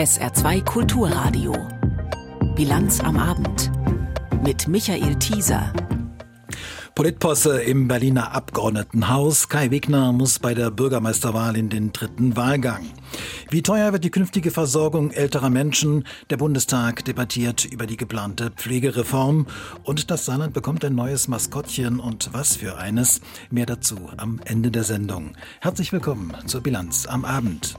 SR2 Kulturradio. Bilanz am Abend. Mit Michael Thieser. Politposse im Berliner Abgeordnetenhaus. Kai Wegner muss bei der Bürgermeisterwahl in den dritten Wahlgang. Wie teuer wird die künftige Versorgung älterer Menschen? Der Bundestag debattiert über die geplante Pflegereform. Und das Saarland bekommt ein neues Maskottchen und was für eines. Mehr dazu am Ende der Sendung. Herzlich willkommen zur Bilanz am Abend.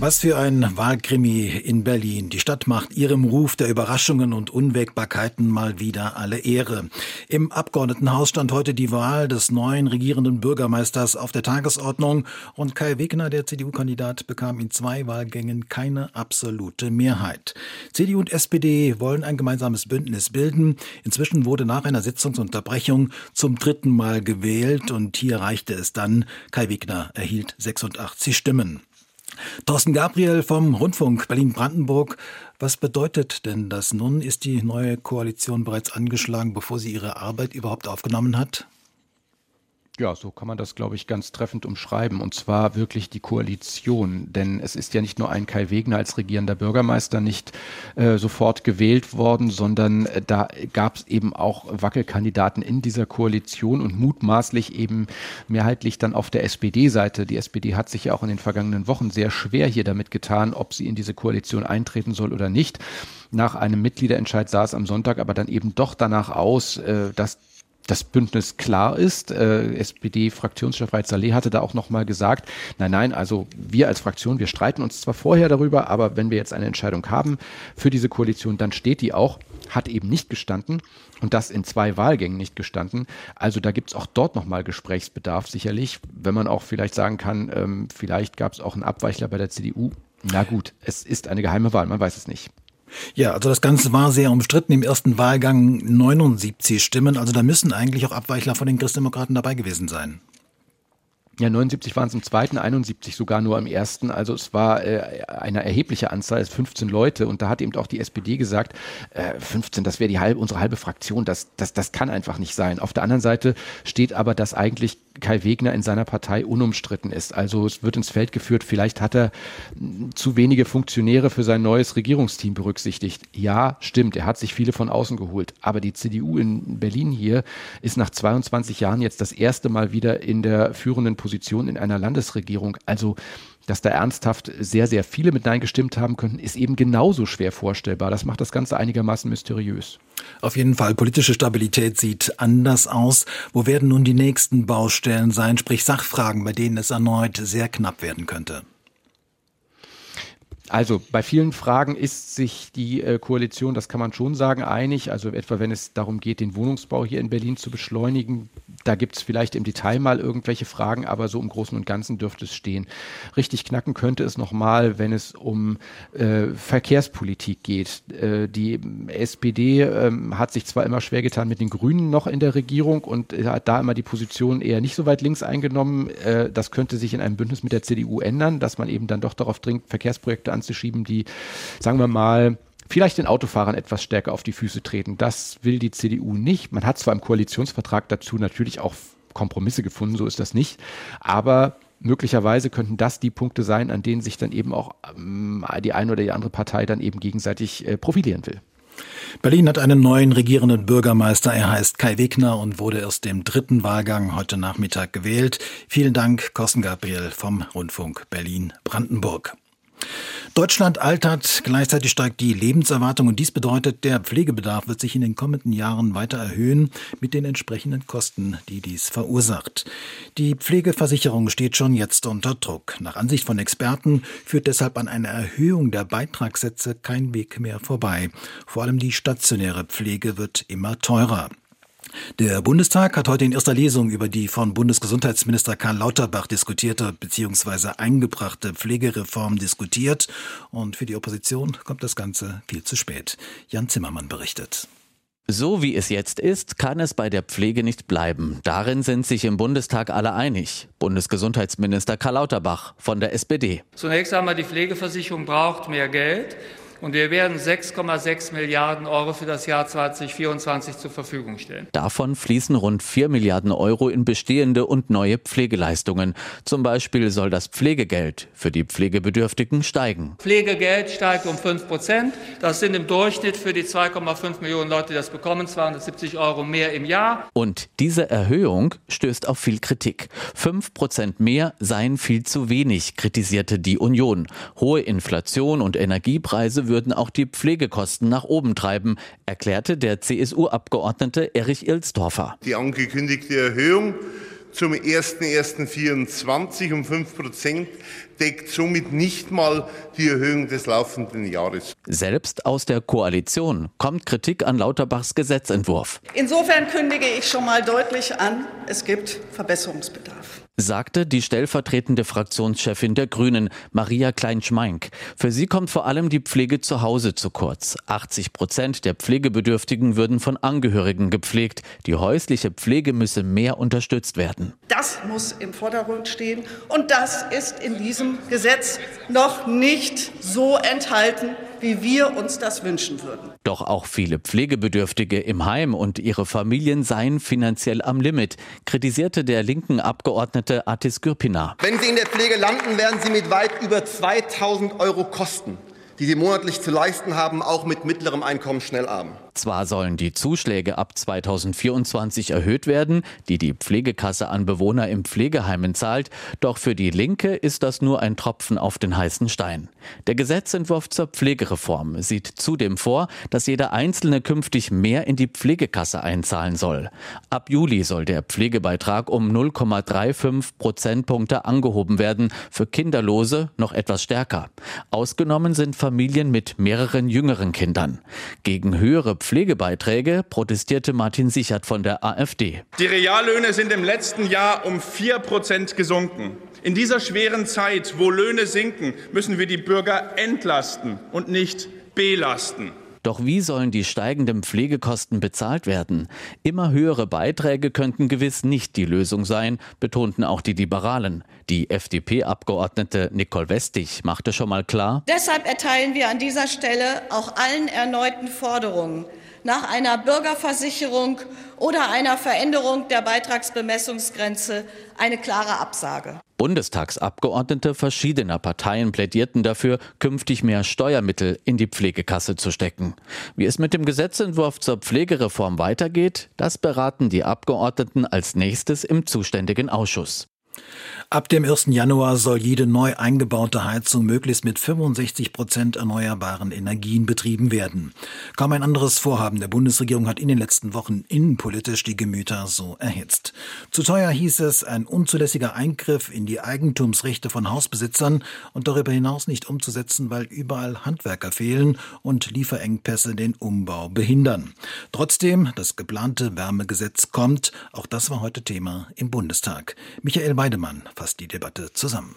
Was für ein Wahlkrimi in Berlin. Die Stadt macht ihrem Ruf der Überraschungen und Unwägbarkeiten mal wieder alle Ehre. Im Abgeordnetenhaus stand heute die Wahl des neuen regierenden Bürgermeisters auf der Tagesordnung und Kai Wegner, der CDU-Kandidat, bekam in zwei Wahlgängen keine absolute Mehrheit. CDU und SPD wollen ein gemeinsames Bündnis bilden. Inzwischen wurde nach einer Sitzungsunterbrechung zum dritten Mal gewählt und hier reichte es dann. Kai Wegner erhielt 86 Stimmen. Thorsten Gabriel vom Rundfunk Berlin-Brandenburg. Was bedeutet denn das nun? Ist die neue Koalition bereits angeschlagen, bevor sie ihre Arbeit überhaupt aufgenommen hat? Ja, so kann man das, glaube ich, ganz treffend umschreiben. Und zwar wirklich die Koalition. Denn es ist ja nicht nur ein Kai Wegner als regierender Bürgermeister nicht äh, sofort gewählt worden, sondern äh, da gab es eben auch Wackelkandidaten in dieser Koalition und mutmaßlich eben mehrheitlich dann auf der SPD-Seite. Die SPD hat sich ja auch in den vergangenen Wochen sehr schwer hier damit getan, ob sie in diese Koalition eintreten soll oder nicht. Nach einem Mitgliederentscheid sah es am Sonntag aber dann eben doch danach aus, äh, dass das Bündnis klar ist. Äh, SPD-Fraktionschef Reit Saleh hatte da auch nochmal gesagt, nein, nein, also wir als Fraktion, wir streiten uns zwar vorher darüber, aber wenn wir jetzt eine Entscheidung haben für diese Koalition, dann steht die auch, hat eben nicht gestanden und das in zwei Wahlgängen nicht gestanden. Also da gibt es auch dort nochmal Gesprächsbedarf sicherlich, wenn man auch vielleicht sagen kann, ähm, vielleicht gab es auch einen Abweichler bei der CDU. Na gut, es ist eine geheime Wahl, man weiß es nicht. Ja, also das Ganze war sehr umstritten. Im ersten Wahlgang 79 Stimmen. Also da müssen eigentlich auch Abweichler von den Christdemokraten dabei gewesen sein. Ja, 79 waren es im zweiten, 71 sogar nur im ersten. Also es war äh, eine erhebliche Anzahl, es 15 Leute. Und da hat eben auch die SPD gesagt, äh, 15, das wäre die halbe, unsere halbe Fraktion. Das, das, das kann einfach nicht sein. Auf der anderen Seite steht aber, dass eigentlich Kai Wegner in seiner Partei unumstritten ist. Also es wird ins Feld geführt, vielleicht hat er zu wenige Funktionäre für sein neues Regierungsteam berücksichtigt. Ja, stimmt, er hat sich viele von außen geholt. Aber die CDU in Berlin hier ist nach 22 Jahren jetzt das erste Mal wieder in der führenden Position in einer Landesregierung. Also dass da ernsthaft sehr, sehr viele mit Nein gestimmt haben könnten, ist eben genauso schwer vorstellbar. Das macht das Ganze einigermaßen mysteriös. Auf jeden Fall, politische Stabilität sieht anders aus. Wo werden nun die nächsten Baustellen sein, sprich Sachfragen, bei denen es erneut sehr knapp werden könnte? Also bei vielen Fragen ist sich die äh, Koalition, das kann man schon sagen, einig. Also etwa wenn es darum geht, den Wohnungsbau hier in Berlin zu beschleunigen, da gibt es vielleicht im Detail mal irgendwelche Fragen, aber so im Großen und Ganzen dürfte es stehen. Richtig knacken könnte es nochmal, wenn es um äh, Verkehrspolitik geht. Äh, die SPD äh, hat sich zwar immer schwer getan mit den Grünen noch in der Regierung und hat da immer die Position eher nicht so weit links eingenommen. Äh, das könnte sich in einem Bündnis mit der CDU ändern, dass man eben dann doch darauf dringt, Verkehrsprojekte anzuschieben, die, sagen wir mal, vielleicht den Autofahrern etwas stärker auf die Füße treten. Das will die CDU nicht. Man hat zwar im Koalitionsvertrag dazu natürlich auch Kompromisse gefunden, so ist das nicht, aber möglicherweise könnten das die Punkte sein, an denen sich dann eben auch ähm, die eine oder die andere Partei dann eben gegenseitig äh, profilieren will. Berlin hat einen neuen regierenden Bürgermeister. Er heißt Kai Wegner und wurde erst im dritten Wahlgang heute Nachmittag gewählt. Vielen Dank, Kosten Gabriel vom Rundfunk Berlin-Brandenburg. Deutschland altert, gleichzeitig steigt die Lebenserwartung und dies bedeutet, der Pflegebedarf wird sich in den kommenden Jahren weiter erhöhen mit den entsprechenden Kosten, die dies verursacht. Die Pflegeversicherung steht schon jetzt unter Druck. Nach Ansicht von Experten führt deshalb an einer Erhöhung der Beitragssätze kein Weg mehr vorbei. Vor allem die stationäre Pflege wird immer teurer. Der Bundestag hat heute in erster Lesung über die von Bundesgesundheitsminister Karl Lauterbach diskutierte bzw. eingebrachte Pflegereform diskutiert und für die Opposition kommt das Ganze viel zu spät. Jan Zimmermann berichtet. So wie es jetzt ist, kann es bei der Pflege nicht bleiben. Darin sind sich im Bundestag alle einig. Bundesgesundheitsminister Karl Lauterbach von der SPD. Zunächst einmal die Pflegeversicherung braucht mehr Geld. Und wir werden 6,6 Milliarden Euro für das Jahr 2024 zur Verfügung stellen. Davon fließen rund 4 Milliarden Euro in bestehende und neue Pflegeleistungen. Zum Beispiel soll das Pflegegeld für die Pflegebedürftigen steigen. Pflegegeld steigt um 5 Prozent. Das sind im Durchschnitt für die 2,5 Millionen Leute, die das bekommen, 270 Euro mehr im Jahr. Und diese Erhöhung stößt auf viel Kritik. 5 Prozent mehr seien viel zu wenig, kritisierte die Union. Hohe Inflation und Energiepreise würden auch die Pflegekosten nach oben treiben, erklärte der CSU-Abgeordnete Erich Ilsdorfer. Die angekündigte Erhöhung zum 01.01.24 um 5 Prozent deckt somit nicht mal die Erhöhung des laufenden Jahres. Selbst aus der Koalition kommt Kritik an Lauterbachs Gesetzentwurf. Insofern kündige ich schon mal deutlich an, es gibt Verbesserungsbedarf sagte die stellvertretende Fraktionschefin der Grünen, Maria Klein-Schmeink. Für sie kommt vor allem die Pflege zu Hause zu kurz. 80 Prozent der Pflegebedürftigen würden von Angehörigen gepflegt. Die häusliche Pflege müsse mehr unterstützt werden. Das muss im Vordergrund stehen. Und das ist in diesem Gesetz noch nicht so enthalten, wie wir uns das wünschen würden. Doch auch viele Pflegebedürftige im Heim und ihre Familien seien finanziell am Limit, kritisierte der linken Abgeordnete Atis Gürpina. Wenn Sie in der Pflege landen, werden Sie mit weit über 2000 Euro Kosten die sie monatlich zu leisten haben, auch mit mittlerem Einkommen schnell arm. Zwar sollen die Zuschläge ab 2024 erhöht werden, die die Pflegekasse an Bewohner im Pflegeheimen zahlt, doch für die Linke ist das nur ein Tropfen auf den heißen Stein. Der Gesetzentwurf zur Pflegereform sieht zudem vor, dass jeder Einzelne künftig mehr in die Pflegekasse einzahlen soll. Ab Juli soll der Pflegebeitrag um 0,35 Prozentpunkte angehoben werden, für Kinderlose noch etwas stärker. Ausgenommen sind Familien mit mehreren jüngeren Kindern. Gegen höhere Pflegebeiträge protestierte Martin Sichert von der AfD. Die Reallöhne sind im letzten Jahr um 4 Prozent gesunken. In dieser schweren Zeit, wo Löhne sinken, müssen wir die Bürger entlasten und nicht belasten. Doch wie sollen die steigenden Pflegekosten bezahlt werden? Immer höhere Beiträge könnten gewiss nicht die Lösung sein, betonten auch die Liberalen. Die FDP-Abgeordnete Nicole Westig machte schon mal klar. Deshalb erteilen wir an dieser Stelle auch allen erneuten Forderungen nach einer Bürgerversicherung oder einer Veränderung der Beitragsbemessungsgrenze eine klare Absage. Bundestagsabgeordnete verschiedener Parteien plädierten dafür, künftig mehr Steuermittel in die Pflegekasse zu stecken. Wie es mit dem Gesetzentwurf zur Pflegereform weitergeht, das beraten die Abgeordneten als nächstes im zuständigen Ausschuss. Ab dem 1. Januar soll jede neu eingebaute Heizung möglichst mit 65 Prozent erneuerbaren Energien betrieben werden. Kaum ein anderes Vorhaben der Bundesregierung hat in den letzten Wochen innenpolitisch die Gemüter so erhitzt. Zu teuer hieß es ein unzulässiger Eingriff in die Eigentumsrechte von Hausbesitzern und darüber hinaus nicht umzusetzen, weil überall Handwerker fehlen und Lieferengpässe den Umbau behindern. Trotzdem, das geplante Wärmegesetz kommt. Auch das war heute Thema im Bundestag. Michael Weidemann fasst die Debatte zusammen.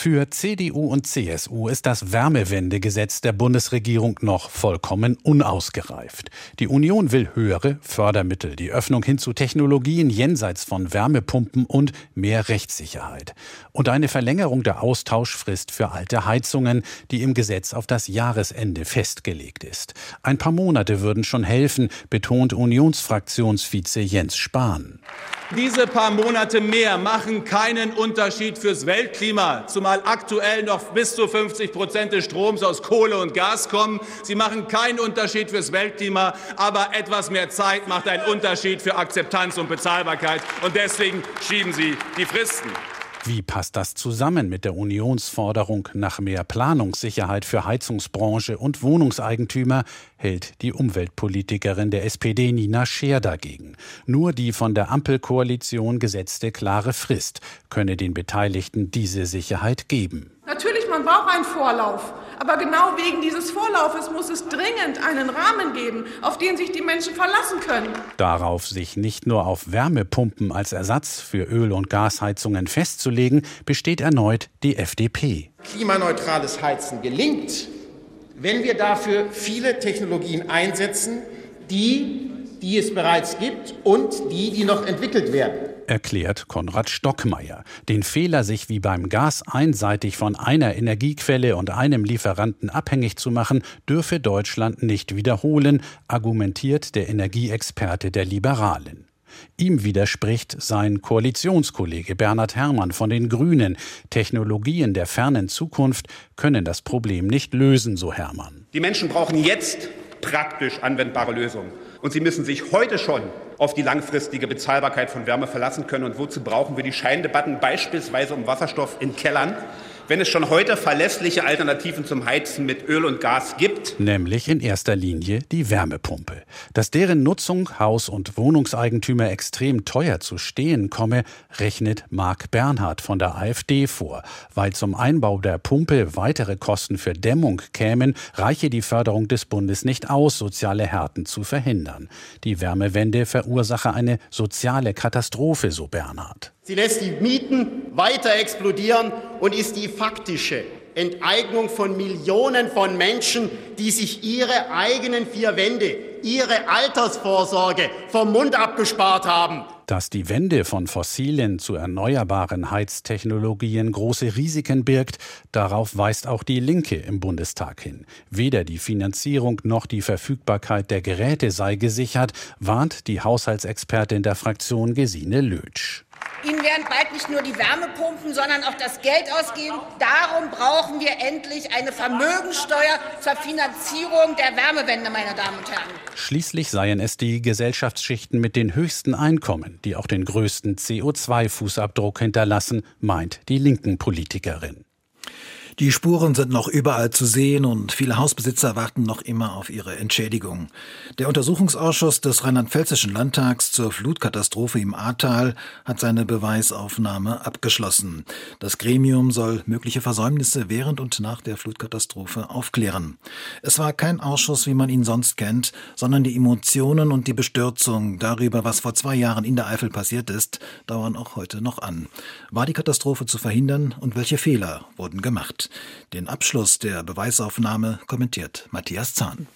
Für CDU und CSU ist das Wärmewendegesetz der Bundesregierung noch vollkommen unausgereift. Die Union will höhere Fördermittel, die Öffnung hin zu Technologien jenseits von Wärmepumpen und mehr Rechtssicherheit. Und eine Verlängerung der Austauschfrist für alte Heizungen, die im Gesetz auf das Jahresende festgelegt ist. Ein paar Monate würden schon helfen, betont Unionsfraktionsvize Jens Spahn. Diese paar Monate mehr machen keinen Unterschied fürs Weltklima, zumal aktuell noch bis zu 50 Prozent des Stroms aus Kohle und Gas kommen. Sie machen keinen Unterschied fürs Weltklima, aber etwas mehr Zeit macht einen Unterschied für Akzeptanz und Bezahlbarkeit. Und deswegen schieben Sie die Fristen. Wie passt das zusammen mit der Unionsforderung nach mehr Planungssicherheit für Heizungsbranche und Wohnungseigentümer, hält die Umweltpolitikerin der SPD Nina Scheer dagegen. Nur die von der Ampelkoalition gesetzte klare Frist könne den Beteiligten diese Sicherheit geben. Natürlich, man braucht einen Vorlauf. Aber genau wegen dieses Vorlaufes muss es dringend einen Rahmen geben, auf den sich die Menschen verlassen können. Darauf sich nicht nur auf Wärmepumpen als Ersatz für Öl- und Gasheizungen festzulegen, besteht erneut die FDP. Klimaneutrales Heizen gelingt, wenn wir dafür viele Technologien einsetzen, die, die es bereits gibt und die, die noch entwickelt werden. Erklärt Konrad Stockmeier. Den Fehler, sich wie beim Gas einseitig von einer Energiequelle und einem Lieferanten abhängig zu machen, dürfe Deutschland nicht wiederholen, argumentiert der Energieexperte der Liberalen. Ihm widerspricht sein Koalitionskollege Bernhard Herrmann von den Grünen. Technologien der fernen Zukunft können das Problem nicht lösen, so Herrmann. Die Menschen brauchen jetzt praktisch anwendbare Lösungen. Und sie müssen sich heute schon auf die langfristige Bezahlbarkeit von Wärme verlassen können. Und wozu brauchen wir die Scheindebatten beispielsweise um Wasserstoff in Kellern? Wenn es schon heute verlässliche Alternativen zum Heizen mit Öl und Gas gibt? Nämlich in erster Linie die Wärmepumpe. Dass deren Nutzung Haus- und Wohnungseigentümer extrem teuer zu stehen komme, rechnet Marc Bernhard von der AfD vor. Weil zum Einbau der Pumpe weitere Kosten für Dämmung kämen, reiche die Förderung des Bundes nicht aus, soziale Härten zu verhindern. Die Wärmewende verursache eine soziale Katastrophe, so Bernhard. Sie lässt die Mieten weiter explodieren und ist die faktische Enteignung von Millionen von Menschen, die sich ihre eigenen vier Wände, ihre Altersvorsorge vom Mund abgespart haben. Dass die Wende von fossilen zu erneuerbaren Heiztechnologien große Risiken birgt, darauf weist auch die Linke im Bundestag hin. Weder die Finanzierung noch die Verfügbarkeit der Geräte sei gesichert, warnt die Haushaltsexpertin der Fraktion Gesine Lötsch. Ihnen werden bald nicht nur die Wärmepumpen, sondern auch das Geld ausgeben. Darum brauchen wir endlich eine Vermögensteuer zur Finanzierung der Wärmewende, meine Damen und Herren. Schließlich seien es die Gesellschaftsschichten mit den höchsten Einkommen, die auch den größten CO2-Fußabdruck hinterlassen, meint die linken Politikerin. Die Spuren sind noch überall zu sehen und viele Hausbesitzer warten noch immer auf ihre Entschädigung. Der Untersuchungsausschuss des Rheinland-Pfälzischen Landtags zur Flutkatastrophe im Ahrtal hat seine Beweisaufnahme abgeschlossen. Das Gremium soll mögliche Versäumnisse während und nach der Flutkatastrophe aufklären. Es war kein Ausschuss, wie man ihn sonst kennt, sondern die Emotionen und die Bestürzung darüber, was vor zwei Jahren in der Eifel passiert ist, dauern auch heute noch an. War die Katastrophe zu verhindern und welche Fehler wurden gemacht? Den Abschluss der Beweisaufnahme kommentiert Matthias Zahn.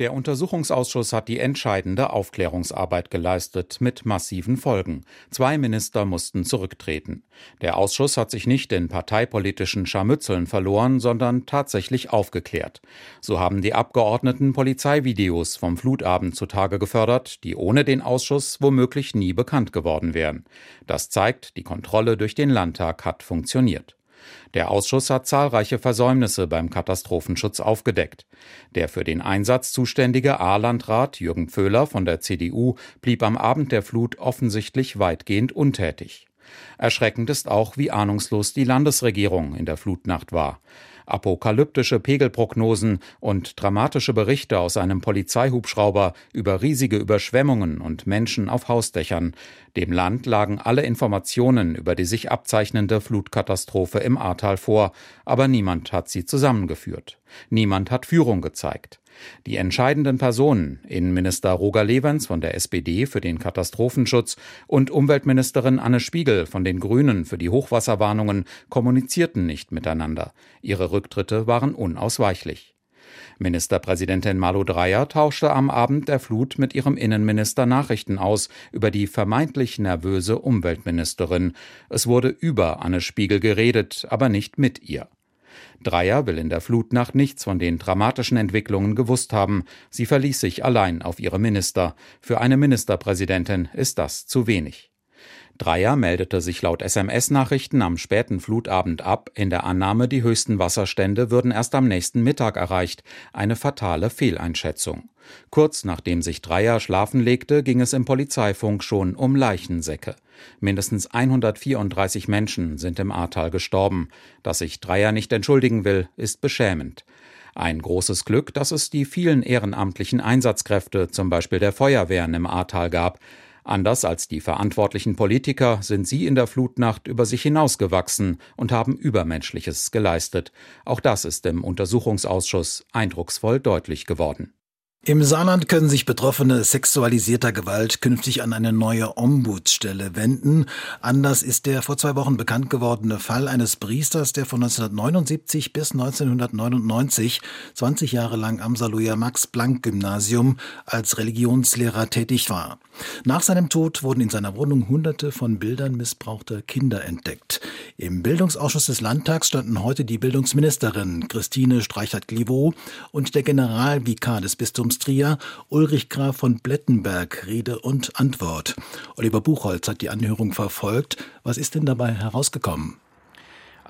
Der Untersuchungsausschuss hat die entscheidende Aufklärungsarbeit geleistet, mit massiven Folgen. Zwei Minister mussten zurücktreten. Der Ausschuss hat sich nicht in parteipolitischen Scharmützeln verloren, sondern tatsächlich aufgeklärt. So haben die Abgeordneten Polizeivideos vom Flutabend zutage gefördert, die ohne den Ausschuss womöglich nie bekannt geworden wären. Das zeigt, die Kontrolle durch den Landtag hat funktioniert. Der Ausschuss hat zahlreiche Versäumnisse beim Katastrophenschutz aufgedeckt. Der für den Einsatz zuständige A-Landrat Jürgen Pföhler von der CDU blieb am Abend der Flut offensichtlich weitgehend untätig. Erschreckend ist auch, wie ahnungslos die Landesregierung in der Flutnacht war. Apokalyptische Pegelprognosen und dramatische Berichte aus einem Polizeihubschrauber über riesige Überschwemmungen und Menschen auf Hausdächern. Dem Land lagen alle Informationen über die sich abzeichnende Flutkatastrophe im Ahrtal vor, aber niemand hat sie zusammengeführt. Niemand hat Führung gezeigt. Die entscheidenden Personen, Innenminister Roger Levens von der SPD für den Katastrophenschutz und Umweltministerin Anne Spiegel von den Grünen für die Hochwasserwarnungen, kommunizierten nicht miteinander. Ihre Rücktritte waren unausweichlich. Ministerpräsidentin Malu Dreyer tauschte am Abend der Flut mit ihrem Innenminister Nachrichten aus über die vermeintlich nervöse Umweltministerin. Es wurde über Anne Spiegel geredet, aber nicht mit ihr. Dreier will in der Flutnacht nichts von den dramatischen Entwicklungen gewusst haben. Sie verließ sich allein auf ihre Minister. Für eine Ministerpräsidentin ist das zu wenig. Dreier meldete sich laut SMS-Nachrichten am späten Flutabend ab, in der Annahme, die höchsten Wasserstände würden erst am nächsten Mittag erreicht. Eine fatale Fehleinschätzung. Kurz nachdem sich Dreier schlafen legte, ging es im Polizeifunk schon um Leichensäcke. Mindestens 134 Menschen sind im Ahrtal gestorben. Dass sich Dreier nicht entschuldigen will, ist beschämend. Ein großes Glück, dass es die vielen ehrenamtlichen Einsatzkräfte, zum Beispiel der Feuerwehren im Ahrtal gab. Anders als die verantwortlichen Politiker sind sie in der Flutnacht über sich hinausgewachsen und haben Übermenschliches geleistet. Auch das ist im Untersuchungsausschuss eindrucksvoll deutlich geworden. Im Saarland können sich Betroffene sexualisierter Gewalt künftig an eine neue Ombudsstelle wenden. Anders ist der vor zwei Wochen bekannt gewordene Fall eines Priesters, der von 1979 bis 1999 20 Jahre lang am Saluja Max-Planck-Gymnasium als Religionslehrer tätig war. Nach seinem Tod wurden in seiner Wohnung hunderte von Bildern missbrauchter Kinder entdeckt. Im Bildungsausschuss des Landtags standen heute die Bildungsministerin Christine Streichert-Glivo und der Generalvikar des Bistums Trier, Ulrich Graf von Blettenberg, Rede und Antwort. Oliver Buchholz hat die Anhörung verfolgt. Was ist denn dabei herausgekommen?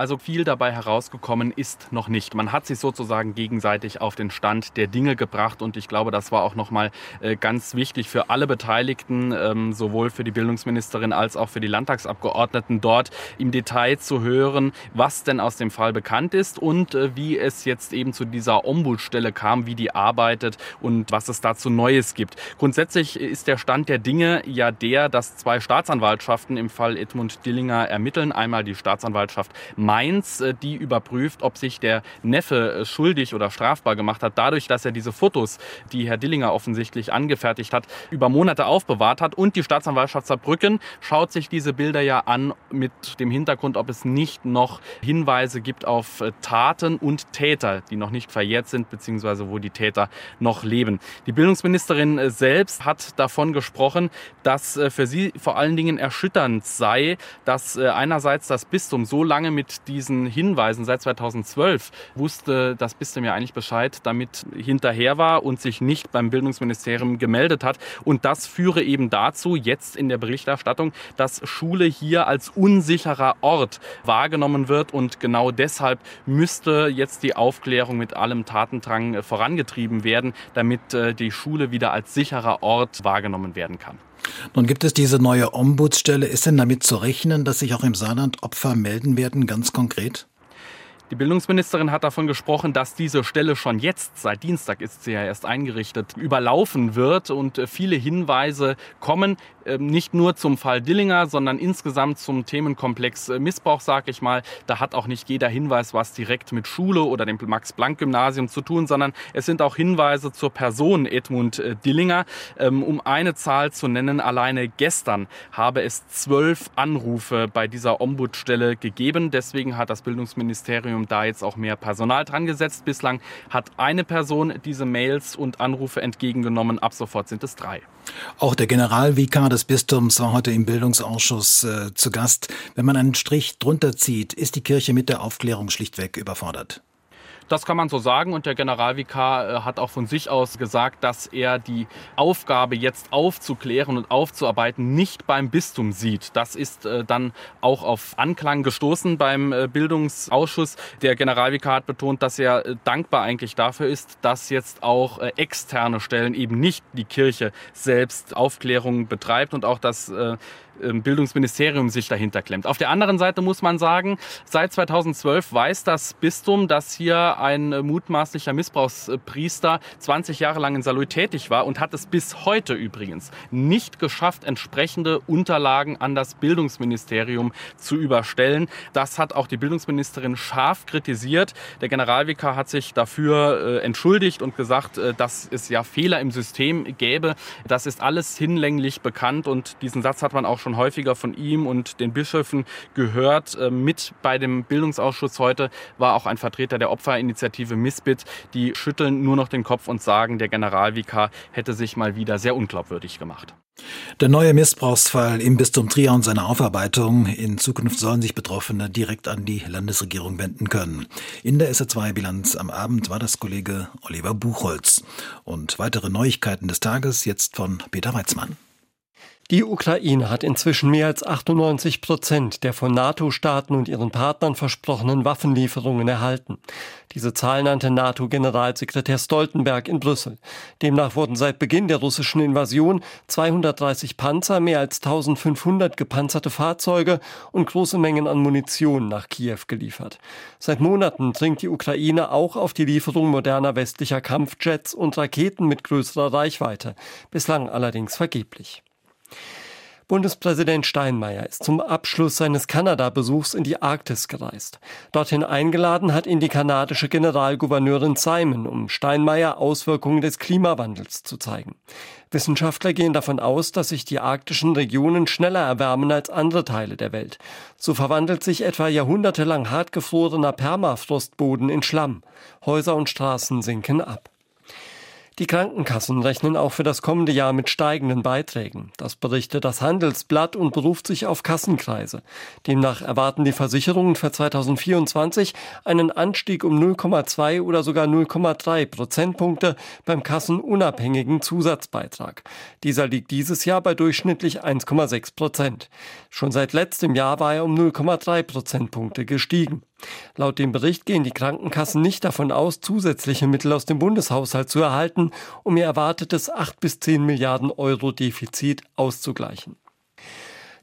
Also viel dabei herausgekommen ist noch nicht. Man hat sich sozusagen gegenseitig auf den Stand der Dinge gebracht und ich glaube, das war auch nochmal äh, ganz wichtig für alle Beteiligten, ähm, sowohl für die Bildungsministerin als auch für die Landtagsabgeordneten dort im Detail zu hören, was denn aus dem Fall bekannt ist und äh, wie es jetzt eben zu dieser Ombudsstelle kam, wie die arbeitet und was es dazu Neues gibt. Grundsätzlich ist der Stand der Dinge ja der, dass zwei Staatsanwaltschaften im Fall Edmund Dillinger ermitteln. Einmal die Staatsanwaltschaft Mainz, äh, die überprüft, ob sich der Neffe äh, schuldig oder strafbar gemacht hat, dadurch, dass er diese Fotos, die Herr Dillinger offensichtlich angefertigt hat, über Monate aufbewahrt hat. Und die Staatsanwaltschaft Saarbrücken schaut sich diese Bilder ja an mit dem Hintergrund, ob es nicht noch Hinweise gibt auf äh, Taten und Täter, die noch nicht verjährt sind, beziehungsweise wo die Täter noch leben. Die Bildungsministerin selbst hat davon gesprochen, dass für sie vor allen Dingen erschütternd sei, dass einerseits das Bistum so lange mit diesen Hinweisen seit 2012 wusste das Bistum ja eigentlich Bescheid, damit hinterher war und sich nicht beim Bildungsministerium gemeldet hat. Und das führe eben dazu, jetzt in der Berichterstattung, dass Schule hier als unsicherer Ort wahrgenommen wird. Und genau deshalb müsste jetzt die Aufklärung mit allem Tatendrang vorangetrieben werden, damit äh, die Schule wieder als sicherer Ort wahrgenommen werden kann. Nun gibt es diese neue Ombudsstelle. Ist denn damit zu rechnen, dass sich auch im Saarland Opfer melden werden, ganz konkret? Die Bildungsministerin hat davon gesprochen, dass diese Stelle schon jetzt, seit Dienstag ist sie ja erst eingerichtet, überlaufen wird und äh, viele Hinweise kommen, ähm, nicht nur zum Fall Dillinger, sondern insgesamt zum Themenkomplex äh, Missbrauch, sag ich mal. Da hat auch nicht jeder Hinweis was direkt mit Schule oder dem Max-Planck-Gymnasium zu tun, sondern es sind auch Hinweise zur Person Edmund äh, Dillinger. Ähm, um eine Zahl zu nennen, alleine gestern habe es zwölf Anrufe bei dieser Ombudsstelle gegeben. Deswegen hat das Bildungsministerium Ministerium da jetzt auch mehr Personal dran gesetzt. Bislang hat eine Person diese Mails und Anrufe entgegengenommen. Ab sofort sind es drei. Auch der Generalvikar des Bistums war heute im Bildungsausschuss äh, zu Gast. Wenn man einen Strich drunter zieht, ist die Kirche mit der Aufklärung schlichtweg überfordert. Das kann man so sagen und der Generalvikar äh, hat auch von sich aus gesagt, dass er die Aufgabe jetzt aufzuklären und aufzuarbeiten nicht beim Bistum sieht. Das ist äh, dann auch auf Anklang gestoßen beim äh, Bildungsausschuss. Der Generalvikar hat betont, dass er dankbar eigentlich dafür ist, dass jetzt auch externe Stellen eben nicht die Kirche selbst Aufklärung betreibt und auch das ähm, Bildungsministerium sich dahinter klemmt. Auf der anderen Seite muss man sagen, seit 2012 weiß das Bistum, dass hier ein äh, mutmaßlicher Missbrauchspriester 20 Jahre lang in Saloy tätig war und hat es bis heute übrigens nicht geschafft, entsprechende Unterlagen an das Bildungsministerium zu überstellen. Das hat auch die Bildungsministerin scharf kritisiert. Der Generalvikar hat sich dafür äh, entschuldigt und gesagt, äh, dass es ja Fehler im System gäbe. Das ist alles hinlänglich bekannt und diesen Satz hat man auch schon schon häufiger von ihm und den Bischöfen gehört. Äh, mit bei dem Bildungsausschuss heute war auch ein Vertreter der Opferinitiative Misbit. Die schütteln nur noch den Kopf und sagen, der Generalvikar hätte sich mal wieder sehr unglaubwürdig gemacht. Der neue Missbrauchsfall im Bistum Trier und seine Aufarbeitung. In Zukunft sollen sich Betroffene direkt an die Landesregierung wenden können. In der SR2-Bilanz am Abend war das Kollege Oliver Buchholz. Und weitere Neuigkeiten des Tages jetzt von Peter Weizmann. Die Ukraine hat inzwischen mehr als 98 Prozent der von NATO-Staaten und ihren Partnern versprochenen Waffenlieferungen erhalten. Diese Zahl nannte NATO-Generalsekretär Stoltenberg in Brüssel. Demnach wurden seit Beginn der russischen Invasion 230 Panzer, mehr als 1500 gepanzerte Fahrzeuge und große Mengen an Munition nach Kiew geliefert. Seit Monaten dringt die Ukraine auch auf die Lieferung moderner westlicher Kampfjets und Raketen mit größerer Reichweite, bislang allerdings vergeblich. Bundespräsident Steinmeier ist zum Abschluss seines Kanada-Besuchs in die Arktis gereist. Dorthin eingeladen hat ihn die kanadische Generalgouverneurin Simon, um Steinmeier Auswirkungen des Klimawandels zu zeigen. Wissenschaftler gehen davon aus, dass sich die arktischen Regionen schneller erwärmen als andere Teile der Welt. So verwandelt sich etwa jahrhundertelang hartgefrorener Permafrostboden in Schlamm. Häuser und Straßen sinken ab. Die Krankenkassen rechnen auch für das kommende Jahr mit steigenden Beiträgen. Das berichtet das Handelsblatt und beruft sich auf Kassenkreise. Demnach erwarten die Versicherungen für 2024 einen Anstieg um 0,2 oder sogar 0,3 Prozentpunkte beim kassenunabhängigen Zusatzbeitrag. Dieser liegt dieses Jahr bei durchschnittlich 1,6 Prozent. Schon seit letztem Jahr war er um 0,3 Prozentpunkte gestiegen. Laut dem Bericht gehen die Krankenkassen nicht davon aus, zusätzliche Mittel aus dem Bundeshaushalt zu erhalten, um ihr erwartetes 8 bis 10 Milliarden Euro Defizit auszugleichen.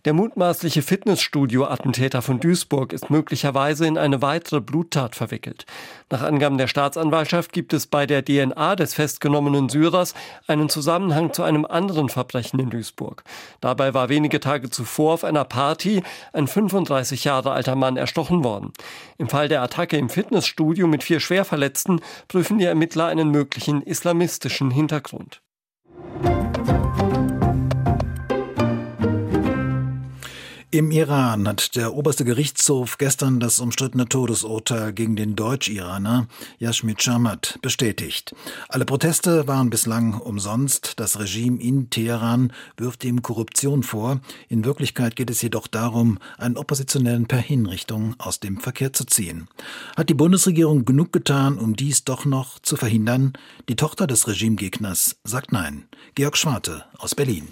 Der mutmaßliche Fitnessstudio-Attentäter von Duisburg ist möglicherweise in eine weitere Bluttat verwickelt. Nach Angaben der Staatsanwaltschaft gibt es bei der DNA des festgenommenen Syrers einen Zusammenhang zu einem anderen Verbrechen in Duisburg. Dabei war wenige Tage zuvor auf einer Party ein 35 Jahre alter Mann erstochen worden. Im Fall der Attacke im Fitnessstudio mit vier Schwerverletzten prüfen die Ermittler einen möglichen islamistischen Hintergrund. Im Iran hat der oberste Gerichtshof gestern das umstrittene Todesurteil gegen den Deutsch-Iraner Yashmit Shamat bestätigt. Alle Proteste waren bislang umsonst. Das Regime in Teheran wirft ihm Korruption vor. In Wirklichkeit geht es jedoch darum, einen Oppositionellen per Hinrichtung aus dem Verkehr zu ziehen. Hat die Bundesregierung genug getan, um dies doch noch zu verhindern? Die Tochter des Regimegegners sagt nein. Georg Schwarte aus Berlin.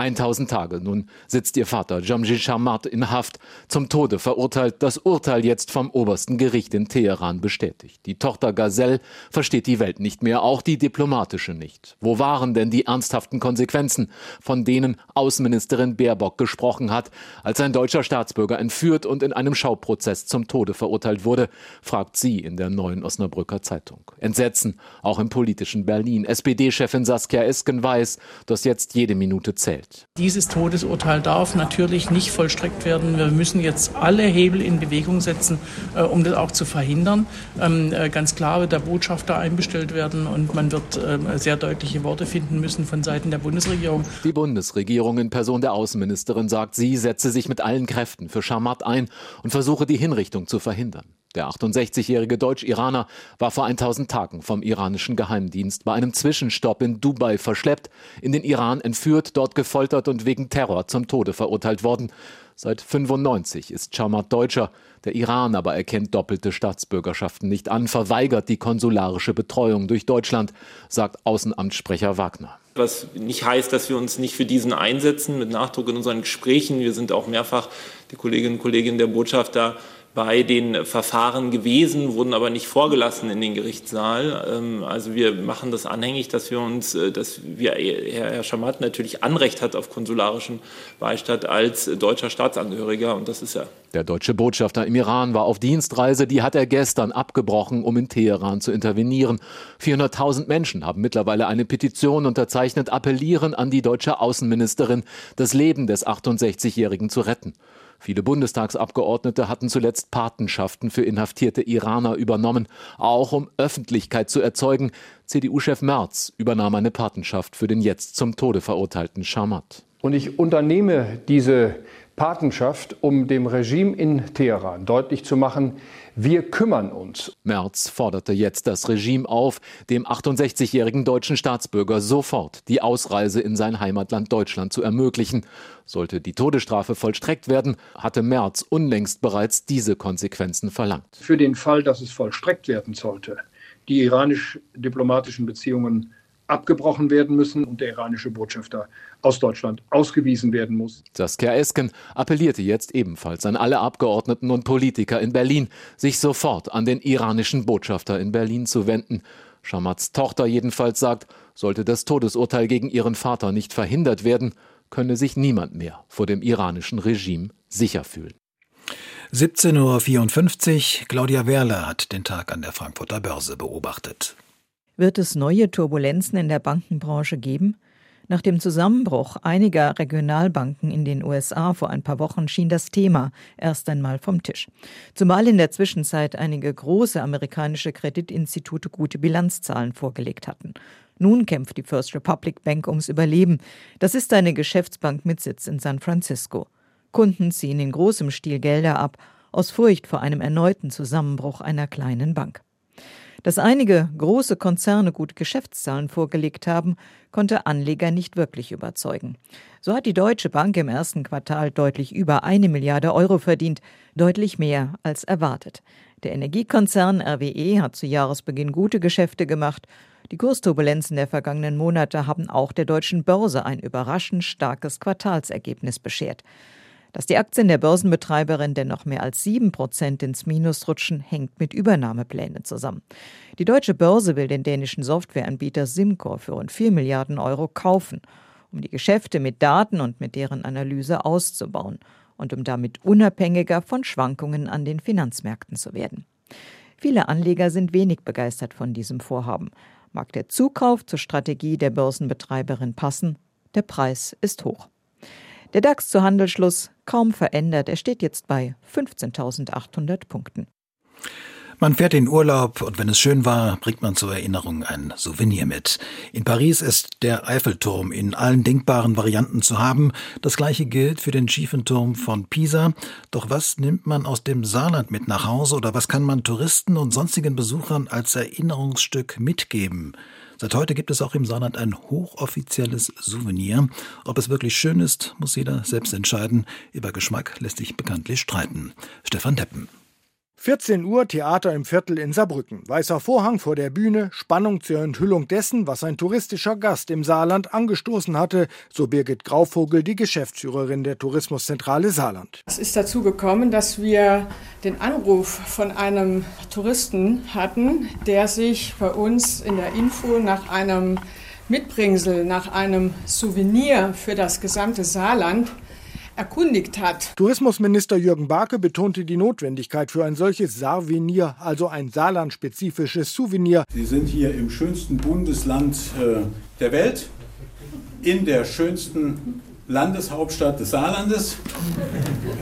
1000 Tage. Nun sitzt ihr Vater, Jamji Shamat, in Haft, zum Tode verurteilt, das Urteil jetzt vom obersten Gericht in Teheran bestätigt. Die Tochter Gazelle versteht die Welt nicht mehr, auch die diplomatische nicht. Wo waren denn die ernsthaften Konsequenzen, von denen Außenministerin Baerbock gesprochen hat, als ein deutscher Staatsbürger entführt und in einem Schauprozess zum Tode verurteilt wurde, fragt sie in der neuen Osnabrücker Zeitung. Entsetzen, auch im politischen Berlin. SPD-Chefin Saskia Esken weiß, dass jetzt jede Minute zählt. Dieses Todesurteil darf natürlich nicht vollstreckt werden. Wir müssen jetzt alle Hebel in Bewegung setzen, äh, um das auch zu verhindern. Ähm, äh, ganz klar wird der Botschafter einbestellt werden und man wird äh, sehr deutliche Worte finden müssen von Seiten der Bundesregierung. Die Bundesregierung in Person der Außenministerin sagt, sie setze sich mit allen Kräften für Schamat ein und versuche die Hinrichtung zu verhindern. Der 68-jährige Deutsch-Iraner war vor 1000 Tagen vom iranischen Geheimdienst bei einem Zwischenstopp in Dubai verschleppt, in den Iran entführt, dort gefoltert und wegen Terror zum Tode verurteilt worden. Seit 95 ist Chamat Deutscher. Der Iran aber erkennt doppelte Staatsbürgerschaften nicht an, verweigert die konsularische Betreuung durch Deutschland, sagt Außenamtssprecher Wagner. Was nicht heißt, dass wir uns nicht für diesen einsetzen, mit Nachdruck in unseren Gesprächen. Wir sind auch mehrfach, die Kolleginnen und Kollegen der Botschaft da, bei den Verfahren gewesen, wurden aber nicht vorgelassen in den Gerichtssaal. Ähm, also wir machen das anhängig, dass wir uns, äh, dass wir, Herr Schamat natürlich Anrecht hat auf konsularischen Beistand als deutscher Staatsangehöriger und das ist er. Der deutsche Botschafter im Iran war auf Dienstreise, die hat er gestern abgebrochen, um in Teheran zu intervenieren. 400.000 Menschen haben mittlerweile eine Petition unterzeichnet, appellieren an die deutsche Außenministerin, das Leben des 68-Jährigen zu retten. Viele Bundestagsabgeordnete hatten zuletzt Patenschaften für inhaftierte Iraner übernommen, auch um Öffentlichkeit zu erzeugen. CDU-Chef Merz übernahm eine Patenschaft für den jetzt zum Tode verurteilten Schamat. Und ich unternehme diese Patenschaft, um dem Regime in Teheran deutlich zu machen, wir kümmern uns. Merz forderte jetzt das Regime auf, dem 68-jährigen deutschen Staatsbürger sofort die Ausreise in sein Heimatland Deutschland zu ermöglichen. Sollte die Todesstrafe vollstreckt werden, hatte Merz unlängst bereits diese Konsequenzen verlangt. Für den Fall, dass es vollstreckt werden sollte, die iranisch-diplomatischen Beziehungen abgebrochen werden müssen und der iranische Botschafter aus Deutschland ausgewiesen werden muss. Saskia Esken appellierte jetzt ebenfalls an alle Abgeordneten und Politiker in Berlin, sich sofort an den iranischen Botschafter in Berlin zu wenden. Schamats Tochter jedenfalls sagt, sollte das Todesurteil gegen ihren Vater nicht verhindert werden, könne sich niemand mehr vor dem iranischen Regime sicher fühlen. 17.54 Uhr, Claudia Werle hat den Tag an der Frankfurter Börse beobachtet. Wird es neue Turbulenzen in der Bankenbranche geben? Nach dem Zusammenbruch einiger Regionalbanken in den USA vor ein paar Wochen schien das Thema erst einmal vom Tisch. Zumal in der Zwischenzeit einige große amerikanische Kreditinstitute gute Bilanzzahlen vorgelegt hatten. Nun kämpft die First Republic Bank ums Überleben. Das ist eine Geschäftsbank mit Sitz in San Francisco. Kunden ziehen in großem Stil Gelder ab, aus Furcht vor einem erneuten Zusammenbruch einer kleinen Bank. Dass einige große Konzerne gute Geschäftszahlen vorgelegt haben, konnte Anleger nicht wirklich überzeugen. So hat die Deutsche Bank im ersten Quartal deutlich über eine Milliarde Euro verdient, deutlich mehr als erwartet. Der Energiekonzern RWE hat zu Jahresbeginn gute Geschäfte gemacht. Die Kursturbulenzen der vergangenen Monate haben auch der deutschen Börse ein überraschend starkes Quartalsergebnis beschert. Dass die Aktien der Börsenbetreiberin dennoch mehr als sieben Prozent ins Minus rutschen, hängt mit Übernahmeplänen zusammen. Die deutsche Börse will den dänischen Softwareanbieter Simcor für rund 4 Milliarden Euro kaufen, um die Geschäfte mit Daten und mit deren Analyse auszubauen und um damit unabhängiger von Schwankungen an den Finanzmärkten zu werden. Viele Anleger sind wenig begeistert von diesem Vorhaben. Mag der Zukauf zur Strategie der Börsenbetreiberin passen, der Preis ist hoch. Der DAX zu Handelsschluss kaum verändert. Er steht jetzt bei 15.800 Punkten. Man fährt in Urlaub und wenn es schön war, bringt man zur Erinnerung ein Souvenir mit. In Paris ist der Eiffelturm in allen denkbaren Varianten zu haben. Das gleiche gilt für den schiefen Turm von Pisa. Doch was nimmt man aus dem Saarland mit nach Hause oder was kann man Touristen und sonstigen Besuchern als Erinnerungsstück mitgeben? Seit heute gibt es auch im Saarland ein hochoffizielles Souvenir. Ob es wirklich schön ist, muss jeder selbst entscheiden. Über Geschmack lässt sich bekanntlich streiten. Stefan Deppen. 14 Uhr Theater im Viertel in Saarbrücken. Weißer Vorhang vor der Bühne, Spannung zur Enthüllung dessen, was ein touristischer Gast im Saarland angestoßen hatte, so Birgit Grauvogel, die Geschäftsführerin der Tourismuszentrale Saarland. Es ist dazu gekommen, dass wir den Anruf von einem Touristen hatten, der sich bei uns in der Info nach einem Mitbringsel, nach einem Souvenir für das gesamte Saarland erkundigt hat. Tourismusminister Jürgen Barke betonte die Notwendigkeit für ein solches Sarvenier, also ein saarlandspezifisches Souvenir. Sie sind hier im schönsten Bundesland äh, der Welt, in der schönsten Landeshauptstadt des Saarlandes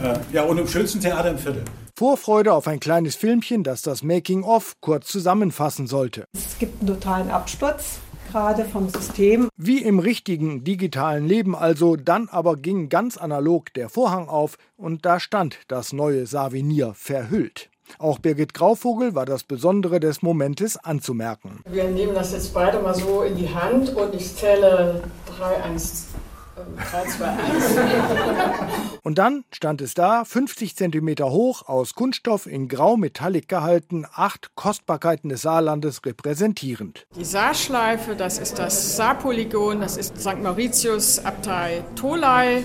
äh, ja, und im schönsten Theater im Viertel. Vorfreude auf ein kleines Filmchen, das das Making-of kurz zusammenfassen sollte. Es gibt einen totalen Absturz gerade vom System. Wie im richtigen digitalen Leben also, dann aber ging ganz analog der Vorhang auf und da stand das neue Savinier verhüllt. Auch Birgit Grauvogel war das Besondere des Momentes anzumerken. Wir nehmen das jetzt beide mal so in die Hand und ich zähle 3, 1, 3, 2, 1. Und dann stand es da, 50 cm hoch, aus Kunststoff in Grau Metallic gehalten, acht Kostbarkeiten des Saarlandes repräsentierend. Die Saarschleife, das ist das Saarpolygon, das ist St. Mauritius Abtei Tolai.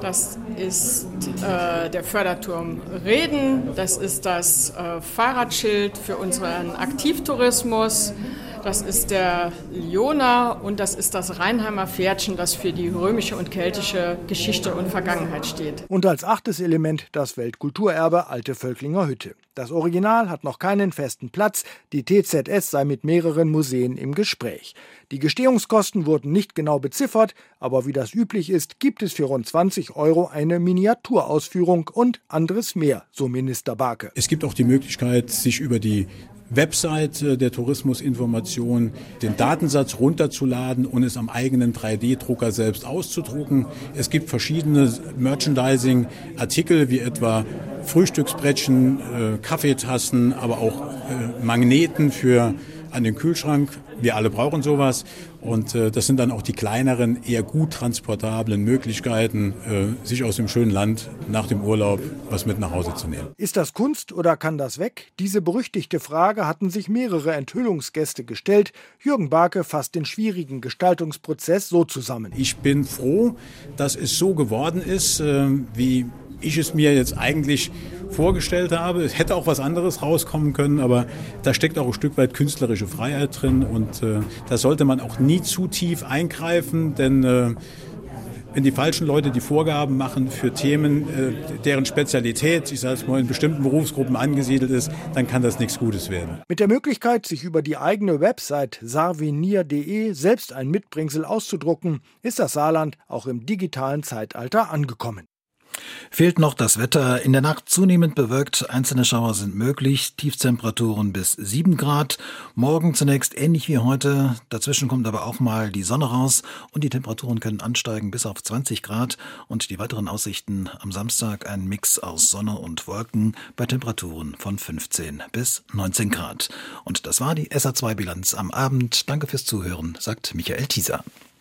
Das ist äh, der Förderturm Reden, das ist das äh, Fahrradschild für unseren Aktivtourismus. Das ist der Liona und das ist das Rheinheimer Pferdchen, das für die römische und keltische Geschichte und Vergangenheit steht. Und als achtes Element das Weltkulturerbe Alte Völklinger Hütte. Das Original hat noch keinen festen Platz. Die TZS sei mit mehreren Museen im Gespräch. Die Gestehungskosten wurden nicht genau beziffert, aber wie das üblich ist, gibt es für rund 20 Euro eine Miniaturausführung und anderes mehr, so Minister Barke. Es gibt auch die Möglichkeit, sich über die Website der Tourismusinformation den Datensatz runterzuladen und es am eigenen 3D-Drucker selbst auszudrucken. Es gibt verschiedene Merchandising-Artikel wie etwa Frühstücksbrettchen, äh, Kaffeetassen, aber auch äh, Magneten für an den Kühlschrank. Wir alle brauchen sowas. Und äh, das sind dann auch die kleineren, eher gut transportablen Möglichkeiten, äh, sich aus dem schönen Land nach dem Urlaub was mit nach Hause zu nehmen. Ist das Kunst oder kann das weg? Diese berüchtigte Frage hatten sich mehrere Enthüllungsgäste gestellt. Jürgen Barke fasst den schwierigen Gestaltungsprozess so zusammen. Ich bin froh, dass es so geworden ist, äh, wie ich es mir jetzt eigentlich vorgestellt habe. Es hätte auch was anderes rauskommen können, aber da steckt auch ein Stück weit künstlerische Freiheit drin und äh, da sollte man auch nie zu tief eingreifen, denn äh, Wenn die falschen Leute die Vorgaben machen für Themen, äh, deren Spezialität, ich sage es mal, in bestimmten Berufsgruppen angesiedelt ist, dann kann das nichts Gutes werden. Mit der Möglichkeit, sich über die eigene Website sarvenier.de selbst ein Mitbringsel auszudrucken, ist das Saarland auch im digitalen Zeitalter angekommen. Fehlt noch das Wetter. In der Nacht zunehmend bewölkt. Einzelne Schauer sind möglich. Tiefstemperaturen bis 7 Grad. Morgen zunächst ähnlich wie heute. Dazwischen kommt aber auch mal die Sonne raus und die Temperaturen können ansteigen bis auf 20 Grad. Und die weiteren Aussichten am Samstag ein Mix aus Sonne und Wolken bei Temperaturen von 15 bis 19 Grad. Und das war die SA2-Bilanz am Abend. Danke fürs Zuhören, sagt Michael Thieser.